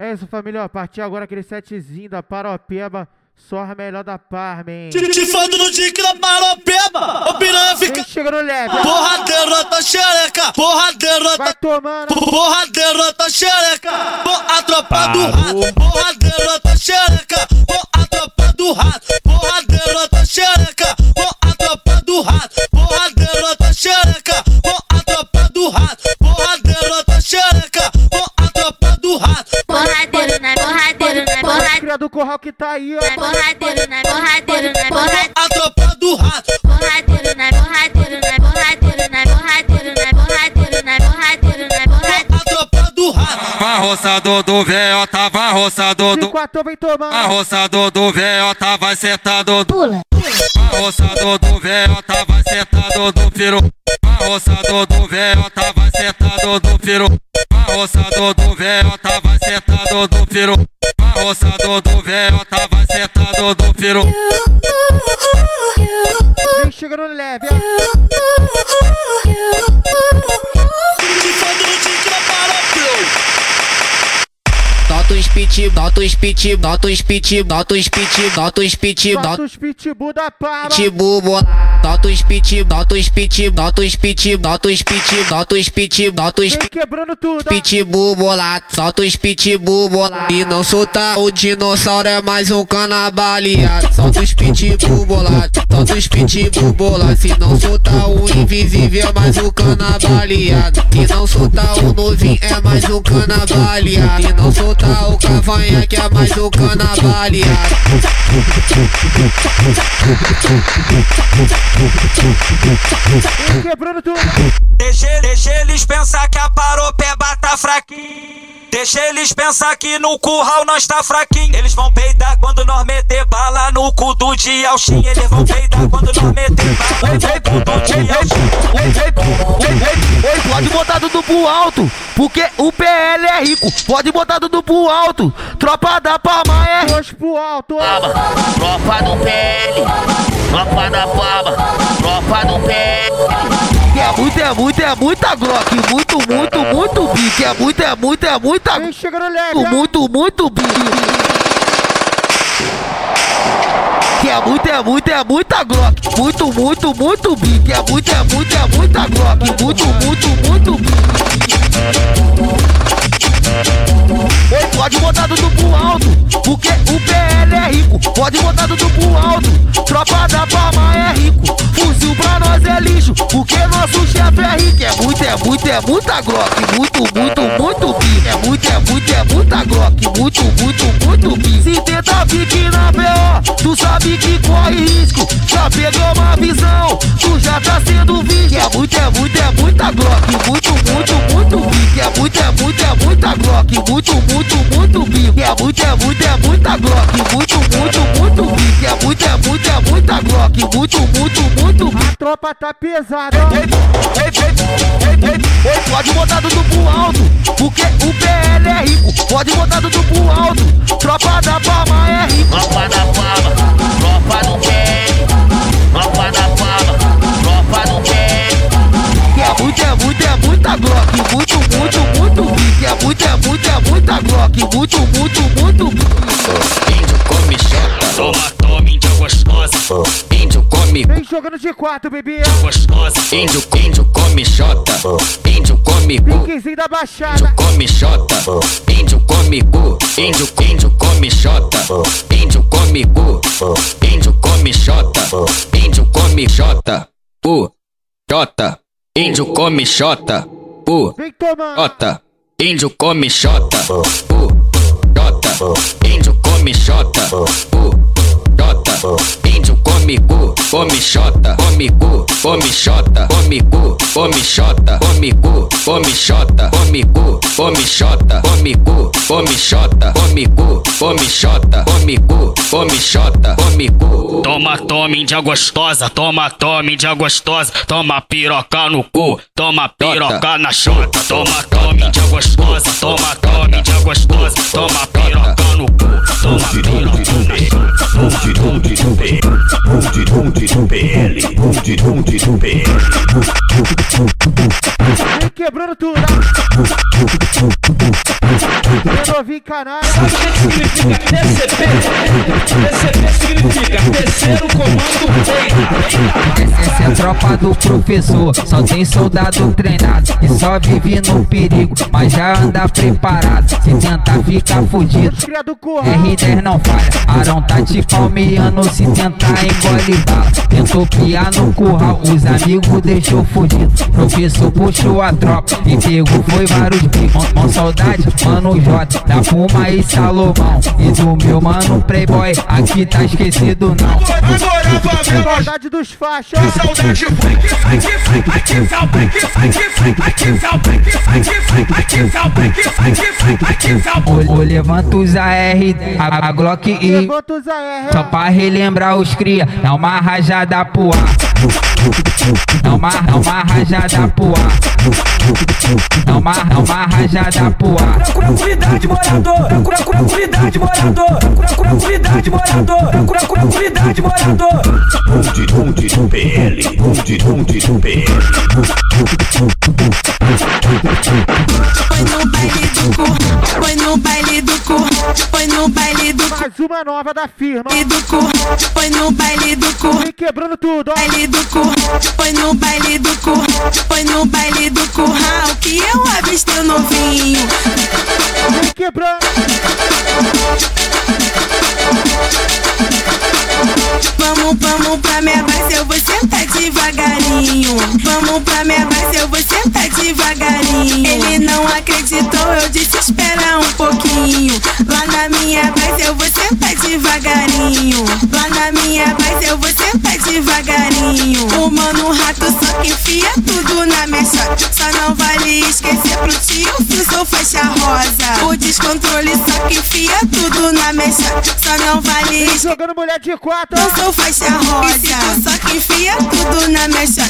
É isso, família. Ó, partiu agora aquele setzinho da Paropeba. Só a melhor da Parmen. Tifando no dique da Paropeba. O piranha fica. Chega no leve. Porra, derrota xereca. Porra, derrota. Vai tomando. Porra, derrota xereca. A tropa do rato. Porra, derrota xereca. A tropa do rato. Porra, roçado do véu, tava roçado do. Quatro roçado do véu, vai sentado do. Pula. Roçado do véu, vai sentado do Piro Vai roçado do véu, vai sentado do Piro Vai roçado do véu, vai sentado do Piro Vai roçado do véu, vai sentado do Piro Vem chegando leve, ó. Tudo de bota os pitbull, bota os pitbull, bota os pitbull, bota os pitbull, bota os pitbull, bota os pitbull da para. Pitbull. Nota os pit, nota os pit, nota os pit, nota os pit, nota os pit, nota os Vem quebrando tudo, pitbull bolado, solta os pitbull bolado. E não solta o dinossauro, é mais um canabaleado. Solta os pitbull bolado, solta os pitbull bolado. Se não soltar o invisível, é mais um canabaleado. E não soltar o novinho, é mais um canabaleado. E não soltar o cavanhaque, é mais um canabaleado. Quebrando tudo. Deixa, deixa eles pensar que a tá fraquinho. Deixa eles pensar que no curral nós tá fraquinho. Eles vão peidar quando nós meter bala no cu do Dialxin. Eles vão peidar quando nós meter bala no cu do pode botar tudo pro alto, porque o PL é rico. Pode botar tudo pro alto, tropa da Palma é. Dois pro alto, ó. Tropa do PL, tropa da Palma, tropa do PL. É muito, é muito, é muita Glock. Muito, muito, muito bique. É muito, é muito, é muita ó. muito, muito bique. Que é muito, é muito, é muita Glock. Muito, muito, muito bique. É muito, é muito, é muita Glock. Muito, muito, muito bique. Ei, pode botar tudo pro alto, porque o PL é rico. Pode botar tudo pro alto, tropa da Palma é rico. Fuzil pra nós é lixo, porque nosso chefe é rico. É muito, é muito, é muita Glock. Muito, muito, muito bico. É muito, é muito, é muita Glock. Muito, muito, muito bico. Se tenta pique na BO, tu sabe que corre risco. Já pegou uma visão, tu já tá sendo visto. É muito, é muito, é muita Glock. Muito, muito, muito bico. É muito, é muito, é muita Glock. Muito, muito, muito bico. É muito, é muito, é muita Glock. Muito, muito, muito É muito, é muito, é muita Glock. Muito, muito, muito. A tropa tá pesada, ei, ei, ei, pode botar tudo pro alto, porque o PL é rico. Pode botar tudo pro alto, tropa da Palma é rico. Jogando de quatro, bebê. gostosa. Índio, índio come chota. Índio come bu. Piquezinho da Baixada. Índio come chota. Índio come bu. Índio, índio come chota. Índio come bu. Índio come chota. Índio come chota. Bu. Chota. Índio come chota. Bu. Vem tomando. Chota. Índio come chota. Bu. Chota. Índio come chota. Come chota. Come bu. Come chota. Come bu. Come chota. Come bu. Come chota. Come bu. Come chota. Come bu. Come chota. Come bu. Toma, toma, índia gostosa. Toma, toma, índia gostosa. Toma piroca no cu. Toma piroca na chota. Toma, toma, índia gostosa. Toma, toma, índia gostosa. Toma piroca no cu. Toma piroca na chota. Vem quebrando tudo. Vem novinho em canalha. Sabe o que significa significa terceiro comando rei. Essa é a tropa do professor, só tem soldado treinado e só vive no perigo, mas já anda preparado. Se tentar ficar fudido, Cria do curral. R10 não falha. Arão tá te palmeando se tentar engole bala. Tentou piar no curral, os amigos deixou fudido. Professor puxou a tropa e pegou foi vários bicos. Mão, saudade, mano J, da Puma e Salomão. E do meu mano Playboy, aqui tá esquecido não. Agora nós saudade dos faixas. Saudade Levanta os AR, a, a Glock e. Só pra relembrar os cria, é uma rajada pro ar. Dá uma, dá uma rajada pro ar. Dá uma, dá uma rajada pro ar. Procura cuidado, morador. Procura cuidado, morador. Procura cuidado, morador. Procura cuidado, morador. Bonde, bonde, PL, bonde, bonde, PL. Foi no baile do cu, foi no baile do cu, foi no baile do cu, Mais uma nova da firma. baile do cu, foi no baile do cu. Vem quebrando tudo, ó. Baile do cu, foi no baile do cu, foi no baile do curral que eu avistei novinho. Vem quebrando. Vamos, vamos pra minha base, eu vou sentar devagarinho. Vamos pra minha base, eu vou sentar devagarinho. Ele não acreditou, eu disse espera um pouquinho. Lá na minha base, eu vou sentar devagarinho. Lá na minha base, eu vou sentar devagarinho. O mano rato só que enfia tudo na minha chota. Só não vale esquecer pro tio que eu sou faixa rosa. O descontrole só que enfia tudo na minha chota. Só não vale. Jogando mulher de quatro. Eu sou faixa rosa, só que enfia tudo na mecha.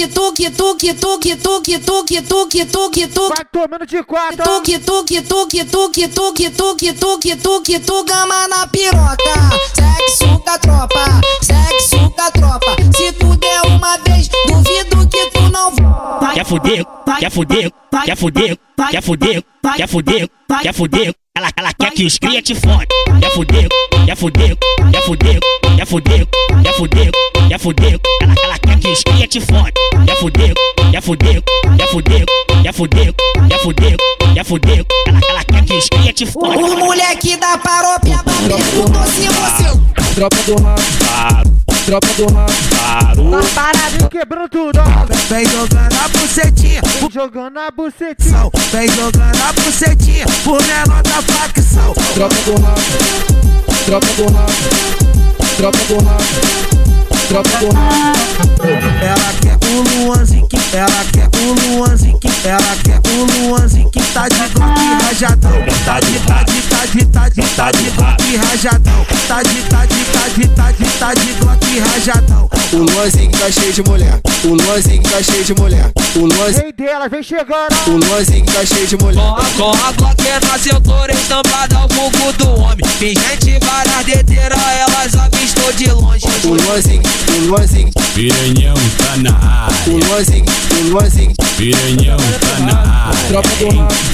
que tu, que tu, que tu, que tu, que tu, que tu, que tu, que tu, que tu. Vai tomando de quatro. ó. Tu que tu que tu que tu que tu que tu que tu que tu que tu gama na piroca. Segue suca tropa, segue suca tropa. Se tu der uma vez, duvido que tu não volta. Quer fuder, quer fuder, quer fuder, quer fuder, quer fuder, quer fuder. Ela, ela quer que os cria te fode. Quer fuder, quer fuder, quer fuder, quer fuder, quer fuder, quer fuder. Ela, ela quer que os cria te fode. Quer fuder, quer fuder, quer fuder, quer fuder, quer fuder, quer fuder. Ela, ela quer que os cria te fode. Os moleque da paróquia perguntou se você Tropa do rabo, tropa do rabo. Vem quebrando tudo. Vem jogando a bucetinha, Vem jogando a bucetinha. vem jogando a bucetinha, por menor da facção. Tropa do rabo, tropa do rabo, tropa do rabo. Tropa do rabo. Ela quer o Luanzinho, que ela quer o Luanzinho, que ela quer o Luanzinho, que tá de glock rajadão. Tá de, tá de, tá de, tá de, tá de glock rajadão. Tá de, tá de, tá de, tá de, tá de glock rajadão. O Luanzinho tá cheio de mulher, o Luanzinho tá cheio de mulher, o Luanzinho, Rei dela, vem chegando. o Luanzinho tá cheio de mulher. Com a, com a Glock na cintura estampada ao bugo do homem Tem gente várias dedeiras, elas avistou de longe O Luanzinho, o Luanzinho, Piranhão tá na área, o Luanzinho, o Luanzinho. piranhão tá na área. Tropa do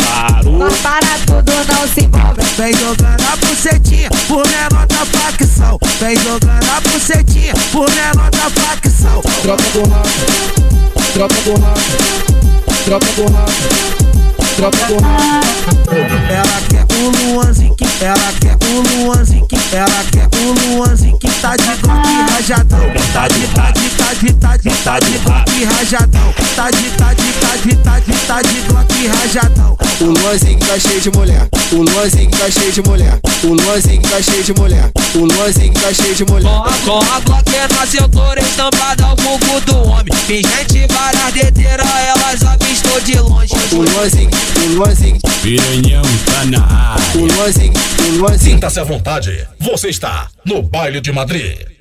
Parou, para tudo não se envolve. Vem jogando a bucetinha, por menor da facção. Vem jogando a bucetinha, por menor da facção. tropa do rabo, tropa do rabo, tropa do rabo. Tropa do rabo. Ela quer um Luanzinho, ela quer um Luanzinho, ela quer um Luanzinho que tá de Glock rajadão. Tá de, tá de, tá de, tá de, tá de Glock rajadão. Tá de, tá de, tá de, tá de, tá de Glock rajadão. O Luanzinho tá cheio de mulher, o Luanzinho tá cheio de mulher, o Luanzinho tá cheio de mulher, o Luanzinho tá cheio de mulher. Com a, com a Glock na cintura estampada ao bugo do homem. Pingente, várias dedeiras, elas avistou de longe. O Luanzinho, o Luanzinho, Piranhão tá na área. o Luanzinho, o Luanzinho. Sinta-se à vontade. Você está no Baile de Madrid.